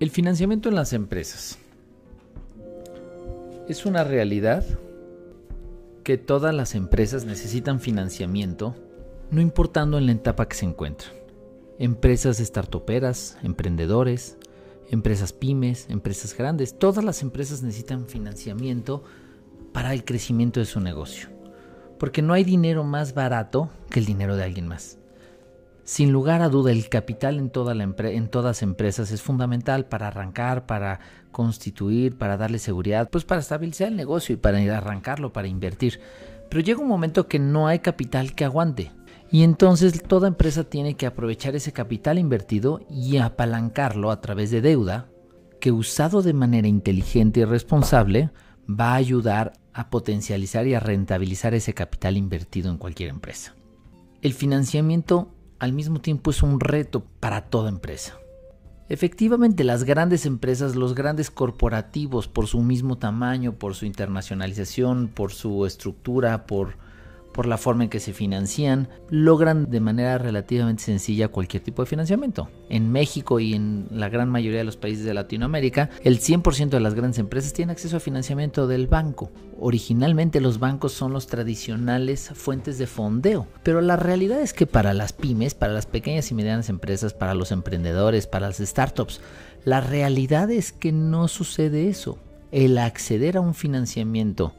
El financiamiento en las empresas es una realidad que todas las empresas necesitan financiamiento, no importando en la etapa que se encuentran. Empresas startuperas, emprendedores, empresas pymes, empresas grandes, todas las empresas necesitan financiamiento para el crecimiento de su negocio. Porque no hay dinero más barato que el dinero de alguien más. Sin lugar a duda, el capital en, toda la en todas las empresas es fundamental para arrancar, para constituir, para darle seguridad, pues para estabilizar el negocio y para arrancarlo, para invertir. Pero llega un momento que no hay capital que aguante. Y entonces toda empresa tiene que aprovechar ese capital invertido y apalancarlo a través de deuda, que usado de manera inteligente y responsable va a ayudar a potencializar y a rentabilizar ese capital invertido en cualquier empresa. El financiamiento al mismo tiempo es un reto para toda empresa. Efectivamente, las grandes empresas, los grandes corporativos, por su mismo tamaño, por su internacionalización, por su estructura, por por la forma en que se financian, logran de manera relativamente sencilla cualquier tipo de financiamiento. En México y en la gran mayoría de los países de Latinoamérica, el 100% de las grandes empresas tienen acceso a financiamiento del banco. Originalmente los bancos son los tradicionales fuentes de fondeo, pero la realidad es que para las pymes, para las pequeñas y medianas empresas, para los emprendedores, para las startups, la realidad es que no sucede eso. El acceder a un financiamiento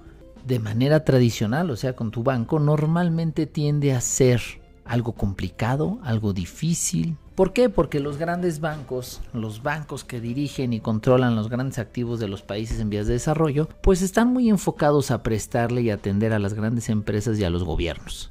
de manera tradicional, o sea, con tu banco, normalmente tiende a ser algo complicado, algo difícil. ¿Por qué? Porque los grandes bancos, los bancos que dirigen y controlan los grandes activos de los países en vías de desarrollo, pues están muy enfocados a prestarle y atender a las grandes empresas y a los gobiernos.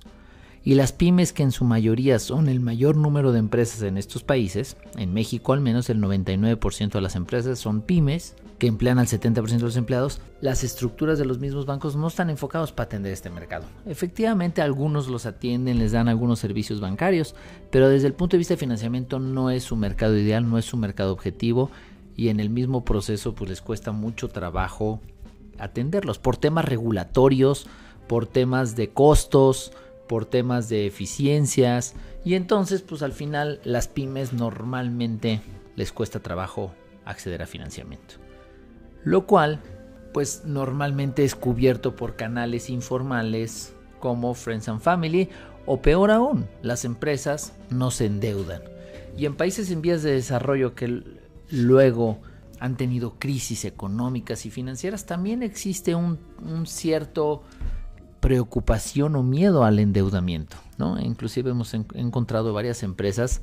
Y las pymes, que en su mayoría son el mayor número de empresas en estos países, en México al menos el 99% de las empresas son pymes, que emplean al 70% de los empleados, las estructuras de los mismos bancos no están enfocados para atender este mercado. Efectivamente, algunos los atienden, les dan algunos servicios bancarios, pero desde el punto de vista de financiamiento no es su mercado ideal, no es su mercado objetivo y en el mismo proceso pues les cuesta mucho trabajo atenderlos por temas regulatorios, por temas de costos, por temas de eficiencias y entonces pues al final las pymes normalmente les cuesta trabajo acceder a financiamiento lo cual pues normalmente es cubierto por canales informales como Friends and Family o peor aún, las empresas no se endeudan. Y en países en vías de desarrollo que luego han tenido crisis económicas y financieras, también existe un, cierto preocupación o miedo al endeudamiento. ¿no? Inclusive hemos encontrado varias empresas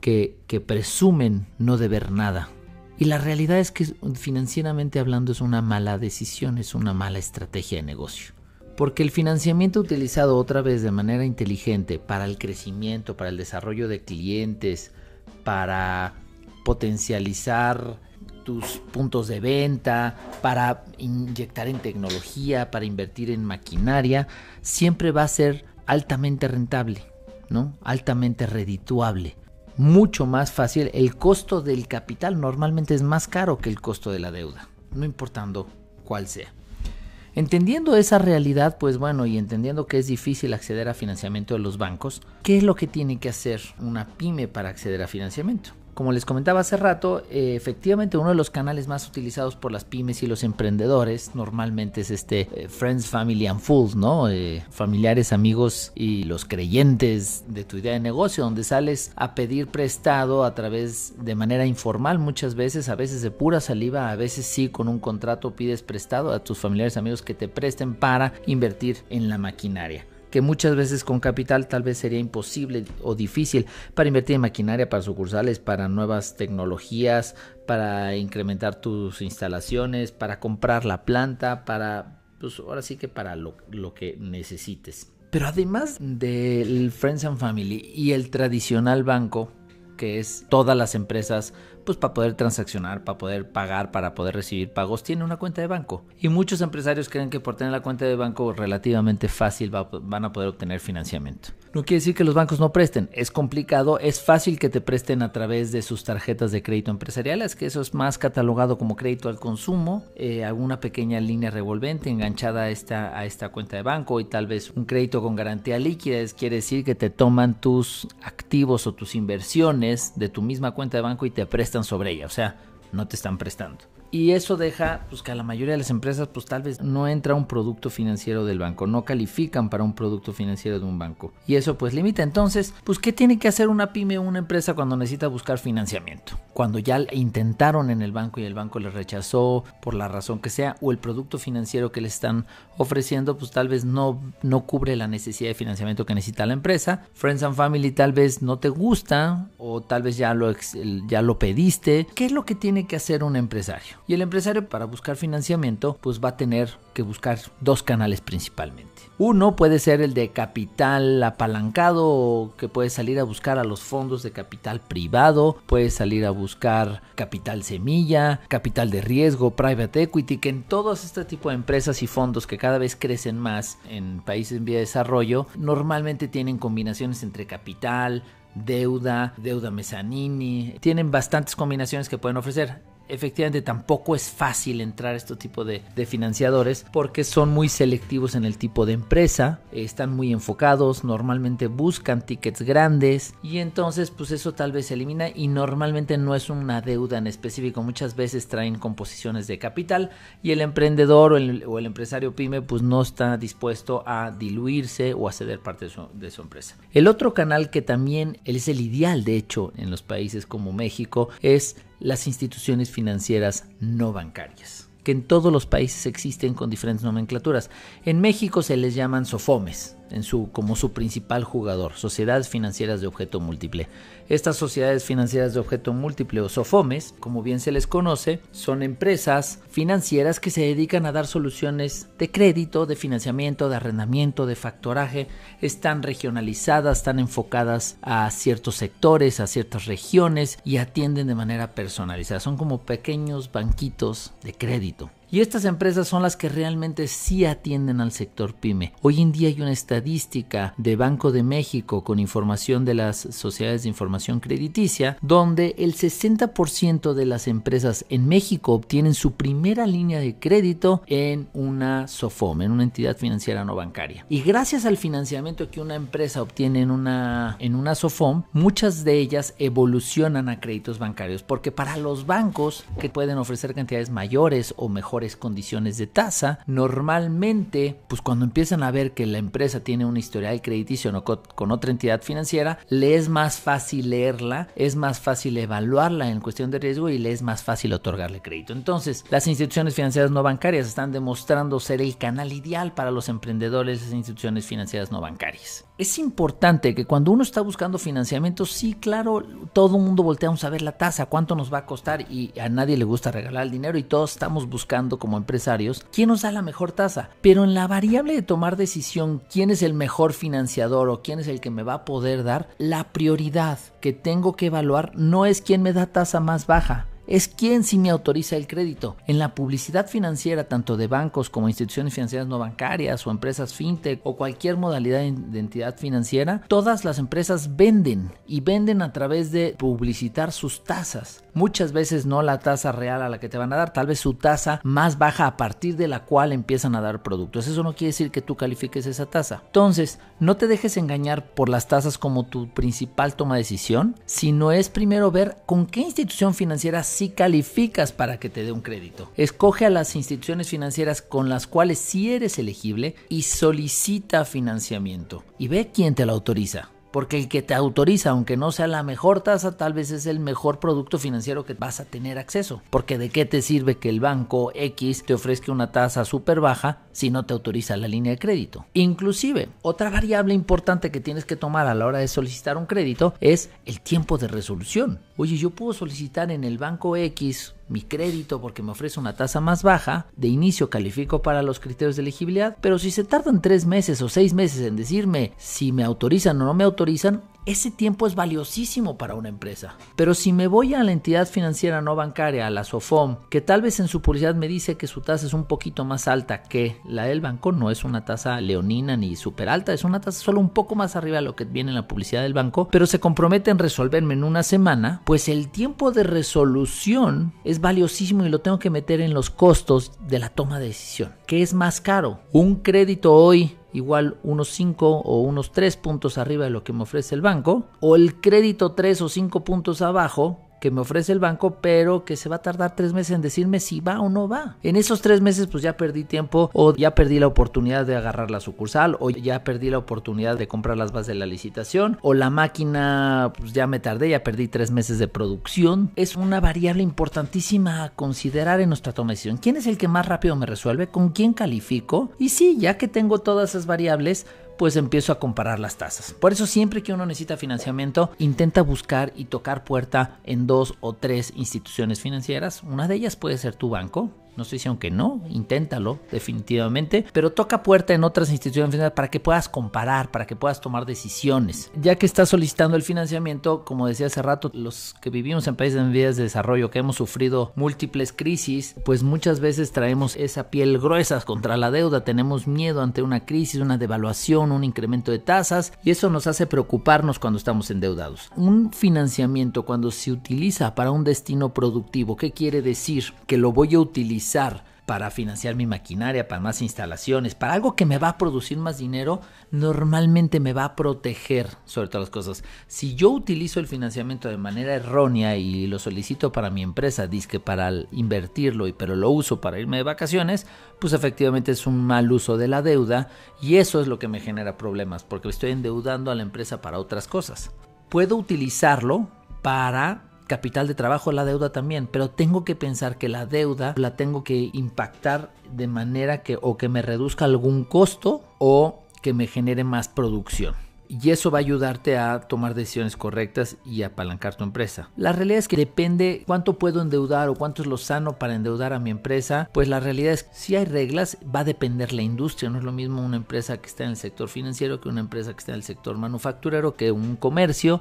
que, que presumen no deber nada y la realidad es que financieramente hablando es una mala decisión, es una mala estrategia de negocio. Porque el financiamiento utilizado otra vez de manera inteligente para el crecimiento, para el desarrollo de clientes, para potencializar tus puntos de venta, para inyectar en tecnología, para invertir en maquinaria, siempre va a ser altamente rentable, ¿no? Altamente redituable mucho más fácil. El costo del capital normalmente es más caro que el costo de la deuda, no importando cuál sea. Entendiendo esa realidad, pues bueno, y entendiendo que es difícil acceder a financiamiento de los bancos, ¿qué es lo que tiene que hacer una pyme para acceder a financiamiento? Como les comentaba hace rato, eh, efectivamente uno de los canales más utilizados por las pymes y los emprendedores normalmente es este eh, Friends, Family and Fools, ¿no? Eh, familiares, amigos y los creyentes de tu idea de negocio, donde sales a pedir prestado a través de manera informal muchas veces, a veces de pura saliva, a veces sí con un contrato pides prestado a tus familiares, amigos que te presten para invertir en la maquinaria que muchas veces con capital tal vez sería imposible o difícil para invertir en maquinaria, para sucursales, para nuevas tecnologías, para incrementar tus instalaciones, para comprar la planta, para, pues ahora sí que para lo, lo que necesites. Pero además del Friends and Family y el tradicional banco, que es todas las empresas pues para poder transaccionar, para poder pagar, para poder recibir pagos, tiene una cuenta de banco. Y muchos empresarios creen que por tener la cuenta de banco relativamente fácil van a poder obtener financiamiento. No quiere decir que los bancos no presten, es complicado, es fácil que te presten a través de sus tarjetas de crédito empresariales, que eso es más catalogado como crédito al consumo, eh, alguna pequeña línea revolvente enganchada a esta, a esta cuenta de banco y tal vez un crédito con garantía líquida, quiere decir que te toman tus activos o tus inversiones de tu misma cuenta de banco y te prestan sobre ella. O sea, no te están prestando. Y eso deja pues, que a la mayoría de las empresas pues tal vez no entra un producto financiero del banco, no califican para un producto financiero de un banco. Y eso pues limita. Entonces, pues ¿qué tiene que hacer una pyme o una empresa cuando necesita buscar financiamiento? Cuando ya intentaron en el banco y el banco les rechazó por la razón que sea o el producto financiero que le están ofreciendo pues tal vez no, no cubre la necesidad de financiamiento que necesita la empresa. Friends and Family tal vez no te gusta o tal vez ya lo, ya lo pediste. ¿Qué es lo que tiene que hacer un empresario? Y el empresario para buscar financiamiento pues va a tener que buscar dos canales principalmente. Uno puede ser el de capital apalancado que puede salir a buscar a los fondos de capital privado, puede salir a buscar capital semilla, capital de riesgo, private equity, que en todos este tipo de empresas y fondos que cada vez crecen más en países en vía de desarrollo, normalmente tienen combinaciones entre capital, deuda, deuda mezzanini, tienen bastantes combinaciones que pueden ofrecer efectivamente tampoco es fácil entrar a este tipo de, financiadores porque son muy selectivos en el tipo de empresa, están muy enfocados, normalmente buscan tickets grandes y entonces pues eso tal vez se elimina y normalmente no es una deuda en específico, muchas veces traen composiciones de capital y el emprendedor o el, empresario pyme pues no está dispuesto a diluirse o a ceder parte de su, de su empresa. El otro canal que también es el ideal de hecho en los países como México es las instituciones financieras no bancarias, que en todos los países existen con diferentes nomenclaturas. En México se les llaman SOFOMES, en su, como su principal jugador, sociedades financieras de objeto múltiple. Estas sociedades financieras de objeto múltiple o SOFOMES, como bien se les conoce, son empresas financieras que se dedican a dar soluciones de crédito, de financiamiento, de arrendamiento, de factoraje. Están regionalizadas, están enfocadas a ciertos sectores, a ciertas regiones y atienden de manera personalizada. Son como pequeños banquitos de crédito. Y estas empresas son las que realmente sí atienden al sector pyme. Hoy en día hay una estadística de Banco de México con información de las sociedades de información crediticia, donde el 60% de las empresas en México obtienen su primera línea de crédito en una SOFOM, en una entidad financiera no bancaria. Y gracias al financiamiento que una empresa obtiene en una, en una SOFOM, muchas de ellas evolucionan a créditos bancarios, porque para los bancos que pueden ofrecer cantidades mayores o mejores condiciones de tasa. Normalmente, pues cuando empiezan a ver que la empresa tiene una historial crediticio no con otra entidad financiera, le es más fácil leerla, es más fácil evaluarla en cuestión de riesgo y le es más fácil otorgarle crédito. Entonces, las instituciones financieras no bancarias están demostrando ser el canal ideal para los emprendedores de instituciones financieras no bancarias es importante que cuando uno está buscando financiamiento, sí, claro, todo el mundo volteamos a ver la tasa, cuánto nos va a costar y a nadie le gusta regalar el dinero y todos estamos buscando como empresarios quién nos da la mejor tasa. Pero en la variable de tomar decisión quién es el mejor financiador o quién es el que me va a poder dar, la prioridad que tengo que evaluar no es quién me da tasa más baja, es quien sí me autoriza el crédito. En la publicidad financiera, tanto de bancos como instituciones financieras no bancarias o empresas fintech o cualquier modalidad de entidad financiera, todas las empresas venden y venden a través de publicitar sus tasas. Muchas veces no la tasa real a la que te van a dar, tal vez su tasa más baja a partir de la cual empiezan a dar productos. Eso no quiere decir que tú califiques esa tasa. Entonces, no te dejes engañar por las tasas como tu principal toma de decisión, sino es primero ver con qué institución financiera si calificas para que te dé un crédito. Escoge a las instituciones financieras con las cuales sí eres elegible y solicita financiamiento. Y ve quién te lo autoriza porque el que te autoriza, aunque no sea la mejor tasa, tal vez es el mejor producto financiero que vas a tener acceso. Porque de qué te sirve que el banco X te ofrezca una tasa súper baja si no te autoriza la línea de crédito. Inclusive, otra variable importante que tienes que tomar a la hora de solicitar un crédito es el tiempo de resolución. Oye, yo puedo solicitar en el banco X mi crédito porque me ofrece una tasa más baja, de inicio califico para los criterios de elegibilidad, pero si se tardan tres meses o seis meses en decirme si me autorizan o no me autorizan, ese tiempo es valiosísimo para una empresa. Pero si me voy a la entidad financiera no bancaria, a la SOFOM, que tal vez en su publicidad me dice que su tasa es un poquito más alta que la del banco, no es una tasa leonina ni súper alta, es una tasa solo un poco más arriba de lo que viene en la publicidad del banco, pero se compromete en resolverme en una semana, pues el tiempo de resolución es valiosísimo y lo tengo que meter en los costos de la toma de decisión. ¿Qué es más caro? Un crédito hoy igual unos 5 o unos 3 puntos arriba de lo que me ofrece el banco, o el crédito 3 o 5 puntos abajo que me ofrece el banco, pero que se va a tardar tres meses en decirme si va o no va. En esos tres meses pues ya perdí tiempo o ya perdí la oportunidad de agarrar la sucursal o ya perdí la oportunidad de comprar las bases de la licitación o la máquina pues ya me tardé, ya perdí tres meses de producción. Es una variable importantísima a considerar en nuestra toma de decisión. ¿Quién es el que más rápido me resuelve? ¿Con quién califico? Y sí, ya que tengo todas esas variables, pues empiezo a comparar las tasas. Por eso siempre que uno necesita financiamiento, intenta buscar y tocar puerta en dos o tres instituciones financieras. Una de ellas puede ser tu banco, no sé si aunque no, inténtalo definitivamente, pero toca puerta en otras instituciones para que puedas comparar, para que puedas tomar decisiones. Ya que estás solicitando el financiamiento, como decía hace rato, los que vivimos en países en vías de desarrollo, que hemos sufrido múltiples crisis, pues muchas veces traemos esa piel gruesa contra la deuda, tenemos miedo ante una crisis, una devaluación, un incremento de tasas y eso nos hace preocuparnos cuando estamos endeudados. Un financiamiento cuando se utiliza para un destino productivo, ¿qué quiere decir? Que lo voy a utilizar para financiar mi maquinaria, para más instalaciones, para algo que me va a producir más dinero, normalmente me va a proteger sobre todas las cosas. Si yo utilizo el financiamiento de manera errónea y lo solicito para mi empresa, disque para invertirlo, pero lo uso para irme de vacaciones, pues efectivamente es un mal uso de la deuda y eso es lo que me genera problemas, porque estoy endeudando a la empresa para otras cosas. Puedo utilizarlo para capital de trabajo, la deuda también, pero tengo que pensar que la deuda la tengo que impactar de manera que o que me reduzca algún costo o que me genere más producción. Y eso va a ayudarte a tomar decisiones correctas y apalancar tu empresa. La realidad es que depende cuánto puedo endeudar o cuánto es lo sano para endeudar a mi empresa. Pues la realidad es que si hay reglas, va a depender la industria. No es lo mismo una empresa que está en el sector financiero que una empresa que está en el sector manufacturero, que un comercio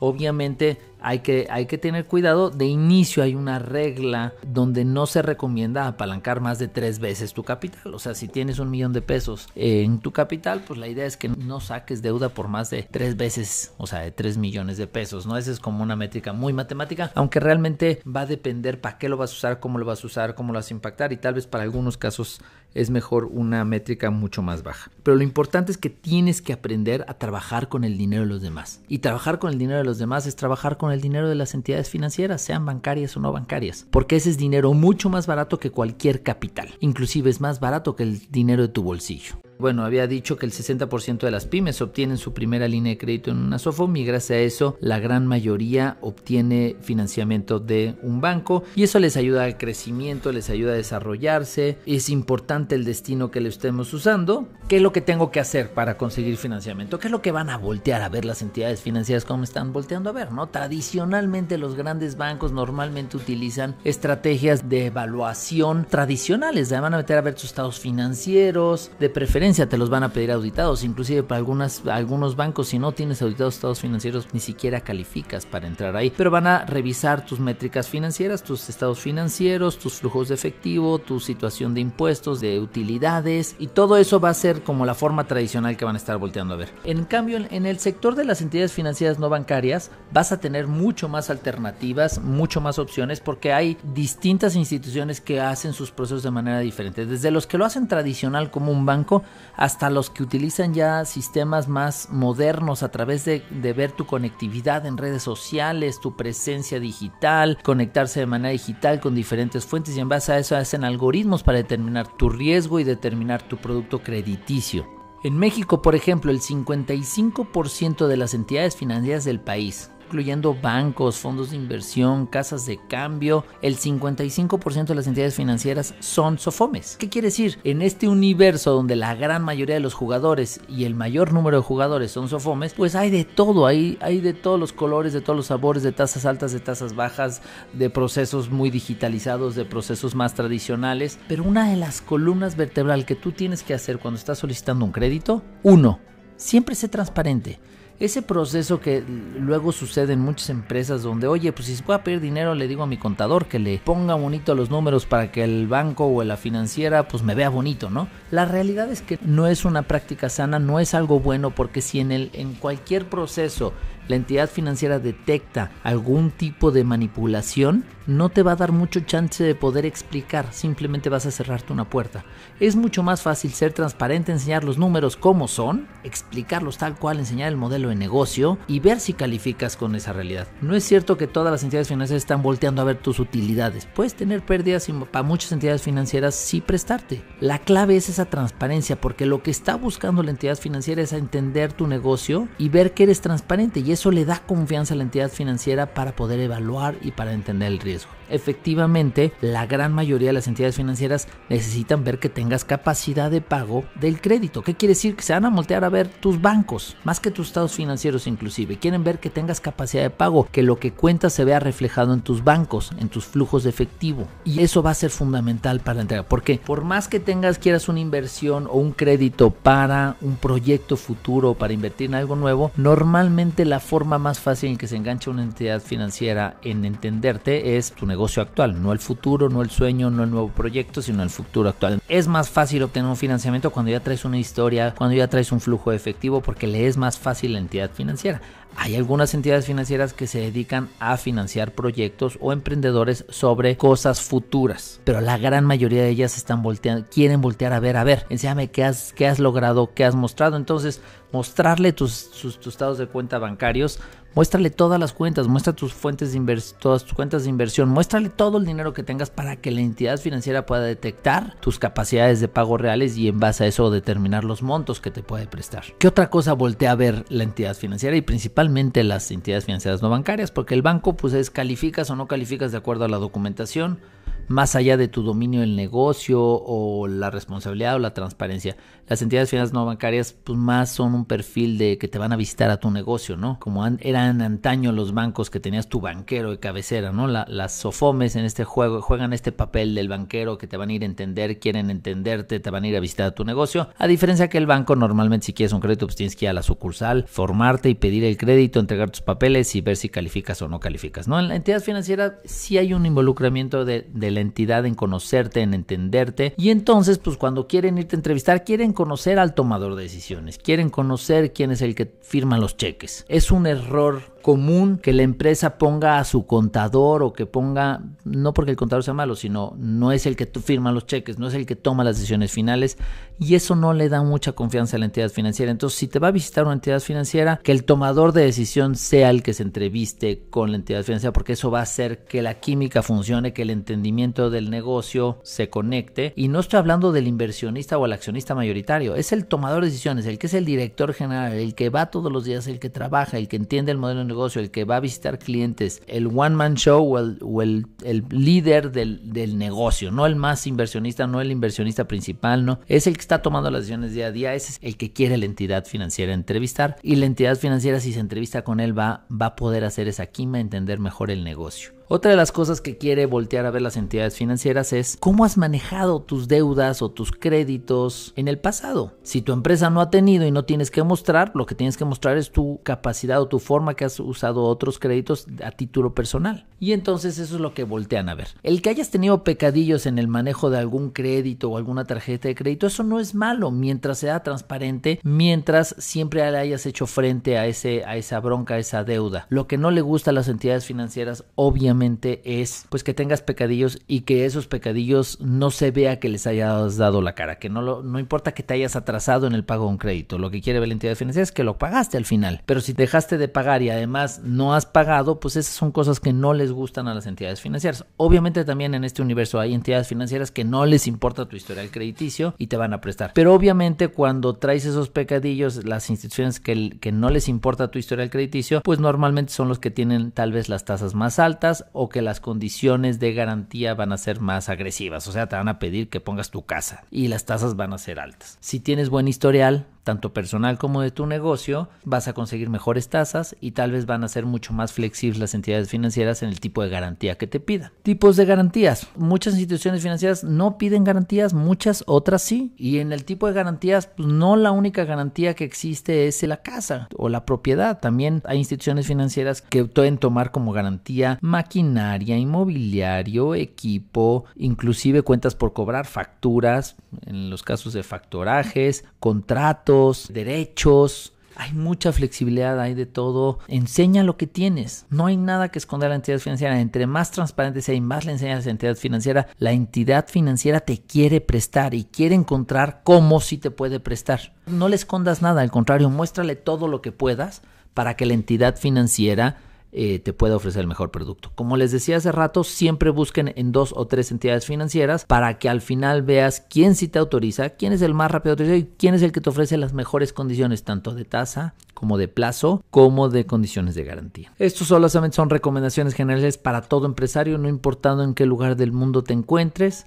obviamente hay que, hay que tener cuidado. De inicio hay una regla donde no se recomienda apalancar más de tres veces tu capital. O sea, si tienes un millón de pesos en tu capital, pues la idea es que no saques deuda por más de tres veces, o sea, de tres millones de pesos. ¿no? Esa es como una métrica muy matemática, aunque realmente va a depender para qué lo vas a usar, cómo lo vas a usar, cómo lo vas a impactar y tal vez para algunos casos es mejor una métrica mucho más baja. Pero lo importante es que tienes que aprender a trabajar con el dinero de los demás. Y trabajar con el dinero de los demás es trabajar con el dinero de las entidades financieras, sean bancarias o no bancarias. Porque ese es dinero mucho más barato que cualquier capital. Inclusive es más barato que el dinero de tu bolsillo. Bueno, había dicho que el 60% de las pymes obtienen su primera línea de crédito en una SOFOM y gracias a eso la gran mayoría obtiene financiamiento de un banco y eso les ayuda al crecimiento, les ayuda a desarrollarse. Es importante el destino que le estemos usando. ¿Qué es lo que tengo que hacer para conseguir financiamiento? ¿Qué es lo que van a voltear a ver las entidades financieras como están volteando a ver? ¿no? Tradicionalmente los grandes bancos normalmente utilizan estrategias de evaluación tradicionales. Van a meter a ver sus estados financieros, de preferencia te los van a pedir auditados. Inclusive para algunas, algunos bancos, si no tienes auditados estados financieros, ni siquiera calificas para entrar ahí. Pero van a revisar tus métricas financieras, tus estados financieros, tus flujos de efectivo, tu situación de impuestos, de utilidades. Y todo eso va a ser como la forma tradicional que van a estar volteando a ver. En cambio, en el sector de las entidades financieras no bancarias, vas a tener mucho más alternativas, mucho más opciones, porque hay distintas instituciones que hacen sus procesos de manera diferente. Desde los que lo hacen tradicional como un banco, hasta los que utilizan ya sistemas más modernos a través de, ver tu conectividad en redes sociales, tu presencia digital, conectarse de manera digital con diferentes fuentes y en base a eso hacen algoritmos para determinar tu riesgo y determinar tu producto crediticio. En México, por ejemplo, el 55% de las entidades financieras del país incluyendo bancos, fondos de inversión, casas de cambio, el 55% de las entidades financieras son SOFOMES. ¿Qué quiere decir? En este universo donde la gran mayoría de los jugadores y el mayor número de jugadores son SOFOMES, pues hay de todo, hay, de todos los colores, de todos los sabores, de tasas altas, de tasas bajas, de procesos muy digitalizados, de procesos más tradicionales. Pero una de las columnas vertebral que tú tienes que hacer cuando estás solicitando un crédito, uno, siempre sé transparente ese proceso que luego sucede en muchas empresas donde, oye, pues si se puede pedir dinero, le digo a mi contador que le ponga bonito los números para que el banco o la financiera pues me vea bonito, ¿no? La realidad es que no es una práctica sana, no es algo bueno porque si en, el, en cualquier proceso la entidad financiera detecta algún tipo de manipulación, no te va a dar mucho chance de poder explicar, simplemente vas a cerrarte una puerta. Es mucho más fácil ser transparente, enseñar los números como son, explicarlos tal cual, enseñar el modelo de negocio y ver si calificas con esa realidad. No es cierto que todas las entidades financieras están volteando a ver tus utilidades. Puedes tener pérdidas y para muchas entidades financieras sí prestarte. La clave es esa transparencia porque lo que está buscando la entidad financiera es entender tu negocio y ver que eres transparente y eso le da confianza a la entidad financiera para poder evaluar y para entender el riesgo. Efectivamente, la gran mayoría de las entidades financieras necesitan ver que tengas capacidad de pago del crédito. ¿Qué quiere decir? Que se van a voltear a ver tus bancos, más que tus estados financieros inclusive. Quieren ver que tengas capacidad de pago, que lo que cuentas se vea reflejado en tus bancos, en tus flujos de efectivo. Y eso va a ser fundamental para la entrega. Porque por más que tengas, quieras una inversión o un crédito para un proyecto futuro, para invertir en algo nuevo, normalmente la forma más fácil en que se engancha una entidad financiera en entenderte es tu negocio actual, no el futuro, no el sueño, no el nuevo proyecto, sino el futuro actual. Es más fácil obtener un financiamiento cuando ya traes una historia, cuando ya traes un flujo efectivo, porque le es más fácil la entidad financiera. Hay algunas entidades financieras que se dedican a financiar proyectos o emprendedores sobre cosas futuras, pero la gran mayoría de ellas están volteando, quieren voltear a ver, a ver, enséñame qué has, qué has logrado, qué has mostrado. Entonces, mostrarle tus, tus, estados de cuenta bancarios Muéstrale todas las cuentas, muestra tus fuentes de inversión, todas tus cuentas de inversión, muéstrale todo el dinero que tengas para que la entidad financiera pueda detectar tus capacidades de pago reales y en base a eso determinar los montos que te puede prestar. ¿Qué otra cosa voltea a ver la entidad financiera y principalmente las entidades financieras no bancarias? Porque el banco pues es calificas o no calificas de acuerdo a la documentación más allá de tu dominio del negocio o la responsabilidad o la transparencia. Las entidades financieras no bancarias pues más son un perfil de que te van a visitar a tu negocio, ¿no? Como eran antaño los bancos que tenías tu banquero de cabecera, ¿no? las SOFOMES en este juego juegan este papel del banquero que te van a ir a entender, quieren entenderte, te van a ir a visitar a tu negocio. A diferencia que el banco normalmente si quieres un crédito pues tienes que ir a la sucursal, formarte y pedir el crédito, entregar tus papeles y ver si calificas o no calificas, ¿no? En la entidad financiera sí hay un involucramiento de, de la entidad en conocerte, en entenderte. Y entonces, pues cuando quieren irte a entrevistar, quieren conocer al tomador de decisiones, quieren conocer quién es el que firma los cheques. Es un error común que la empresa ponga a su contador o que ponga, no porque el contador sea malo, sino no es el que firma los cheques, no es el que toma las decisiones finales y eso no le da mucha confianza a la entidad financiera. Entonces, si te va a visitar una entidad financiera, que el tomador de decisión sea el que se entreviste con la entidad financiera, porque eso va a hacer que la química funcione, que el entendimiento del negocio se conecte. Y no estoy hablando del inversionista o el accionista mayoritario, es el tomador de decisiones, el que es el director general, el que va todos los días, el que trabaja, el que entiende el modelo de negocio, el que va a visitar clientes, el one man show o el, líder del, del, negocio, no el más inversionista, no el inversionista principal, no, es el que está tomando las decisiones día a día, ese es el que quiere la entidad financiera entrevistar y la entidad financiera si se entrevista con él va, va a poder hacer esa quima, entender mejor el negocio. Otra de las cosas que quiere voltear a ver las entidades financieras es cómo has manejado tus deudas o tus créditos en el pasado. Si tu empresa no ha tenido y no tienes que mostrar, lo que tienes que mostrar es tu capacidad o tu forma que has usado otros créditos a título personal. Y entonces eso es lo que voltean a ver. El que hayas tenido pecadillos en el manejo de algún crédito o alguna tarjeta de crédito, eso no es malo mientras sea transparente, mientras siempre hayas hecho frente a, ese, a esa bronca, a esa deuda. Lo que no le gusta a las entidades financieras, obviamente, es pues que tengas pecadillos y que esos pecadillos no se vea que les hayas dado la cara, que no, lo, no importa que te hayas atrasado en el pago de un crédito, lo que quiere ver la entidad financiera es que lo pagaste al final, pero si dejaste de pagar y además no has pagado, pues esas son cosas que no les gustan a las entidades financieras. Obviamente también en este universo hay entidades financieras que no les importa tu historial crediticio y te van a prestar, pero obviamente cuando traes esos pecadillos, las instituciones que, que no les importa tu historial crediticio, pues normalmente son los que tienen tal vez las tasas más altas o que las condiciones de garantía van a ser más agresivas, o sea, te van a pedir que pongas tu casa y las tasas van a ser altas. Si tienes buen historial, tanto personal como de tu negocio, vas a conseguir mejores tasas y tal vez van a ser mucho más flexibles las entidades financieras en el tipo de garantía que te pidan. Tipos de garantías. Muchas instituciones financieras no piden garantías, muchas otras sí. Y en el tipo de garantías, pues no la única garantía que existe es la casa o la propiedad. También hay instituciones financieras que pueden tomar como garantía maquinaria, inmobiliario, equipo, inclusive cuentas por cobrar, facturas, en los casos de factorajes, contratos derechos, Hay mucha flexibilidad, hay de todo. Enseña lo que tienes. No hay nada que esconder a la entidad financiera. Entre más transparente sea y más le enseñas a la entidad financiera, la entidad financiera te quiere prestar y quiere encontrar cómo sí te puede prestar. No le escondas nada, al contrario, muéstrale todo lo que puedas para que la entidad financiera eh, te pueda ofrecer el mejor producto. Como les decía hace rato, siempre busquen en dos o tres entidades financieras para que al final veas quién sí te autoriza, quién es el más rápido autorizado y quién es el que te ofrece las mejores condiciones, tanto de tasa como de plazo, como de condiciones de garantía. Estos solamente son recomendaciones generales para todo empresario, no importando en qué lugar del mundo te encuentres.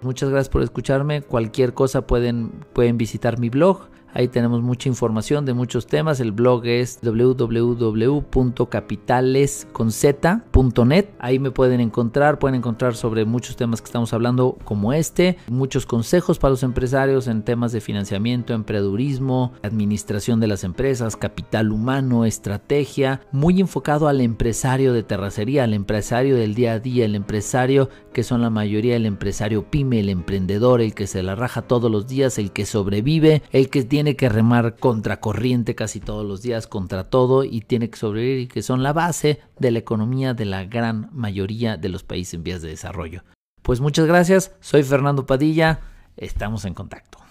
Muchas gracias por escucharme. Cualquier cosa pueden, pueden visitar mi blog Ahí tenemos mucha información de muchos temas. El blog es www.capitalesconz.net. Ahí me pueden encontrar, pueden encontrar sobre muchos temas que estamos hablando como este, muchos consejos para los empresarios en temas de financiamiento, emprendedurismo, administración de las empresas, capital humano, estrategia, muy enfocado al empresario de terracería, al empresario del día a día, el empresario que son la mayoría el empresario pyme, el emprendedor, el que se la raja todos los días, el que sobrevive, el que tiene que remar contra corriente casi todos los días, contra todo y tiene que sobrevivir y que son la base de la economía de la gran mayoría de los países en vías de desarrollo. Pues muchas gracias, soy Fernando Padilla, estamos en contacto.